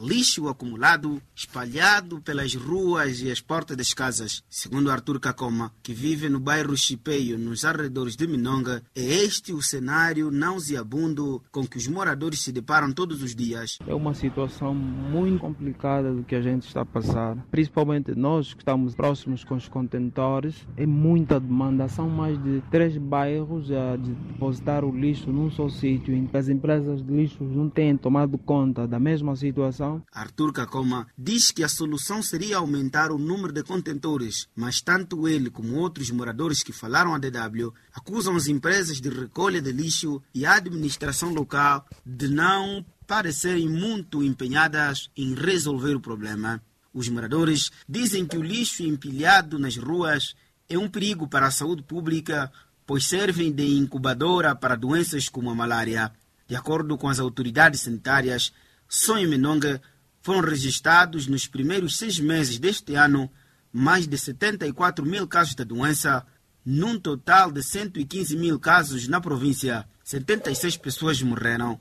lixo acumulado, espalhado pelas ruas e as portas das casas. Segundo Arthur Cacoma, que vive no bairro Chipeio, nos arredores de Minonga, é este o cenário nauseabundo com que os moradores se deparam todos os dias. É uma situação muito complicada do que a gente está a passar, principalmente nós que estamos próximos com os contentores. É muita demanda, são mais de três bairros a depositar o lixo num só sítio, as empresas de lixo não têm tomado conta da mesma situação. Arthur Cacoma diz que a solução seria aumentar o número de contentores, mas tanto ele como outros moradores que falaram à DW acusam as empresas de recolha de lixo e a administração local de não parecerem muito empenhadas em resolver o problema. Os moradores dizem que o lixo empilhado nas ruas é um perigo para a saúde pública, pois servem de incubadora para doenças como a malária. De acordo com as autoridades sanitárias, só em Menonga foram registrados nos primeiros seis meses deste ano mais de 74 mil casos da doença, num total de 115 mil casos na província. 76 pessoas morreram.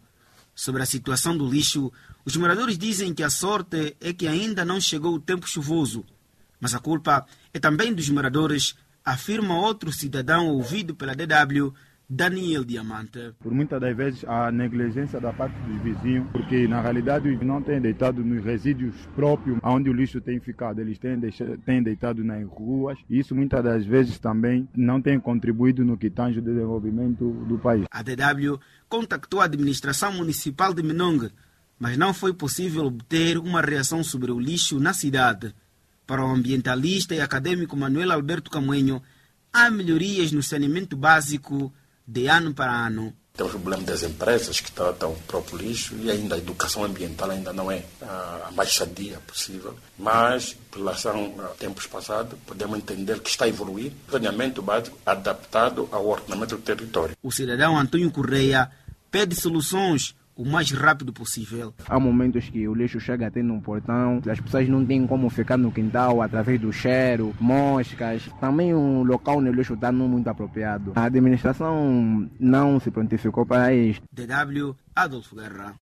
Sobre a situação do lixo, os moradores dizem que a sorte é que ainda não chegou o tempo chuvoso. Mas a culpa é também dos moradores, afirma outro cidadão ouvido pela DW, Daniel Diamante. Por muitas das vezes a negligência da parte dos vizinhos, porque na realidade não têm deitado nos resíduos próprios onde o lixo tem ficado, eles têm, têm deitado nas ruas e isso muitas das vezes também não tem contribuído no que tange o desenvolvimento do país. A DW contactou a administração municipal de Menong, mas não foi possível obter uma reação sobre o lixo na cidade. Para o ambientalista e acadêmico Manuel Alberto Camuenho, há melhorias no saneamento básico de ano para ano. Tem o problema das empresas que tratam o próprio lixo e ainda a educação ambiental ainda não é a mais sadia possível. Mas, em relação a tempos passados, podemos entender que está a evoluir o saneamento básico adaptado ao ordenamento do território. O cidadão Antônio Correia pede soluções o mais rápido possível. Há momentos que o lixo chega até no portão, as pessoas não têm como ficar no quintal através do cheiro, moscas. Também o local onde o lixo está não muito apropriado. A administração não se prontificou para isso. DW Adolfo Guerra.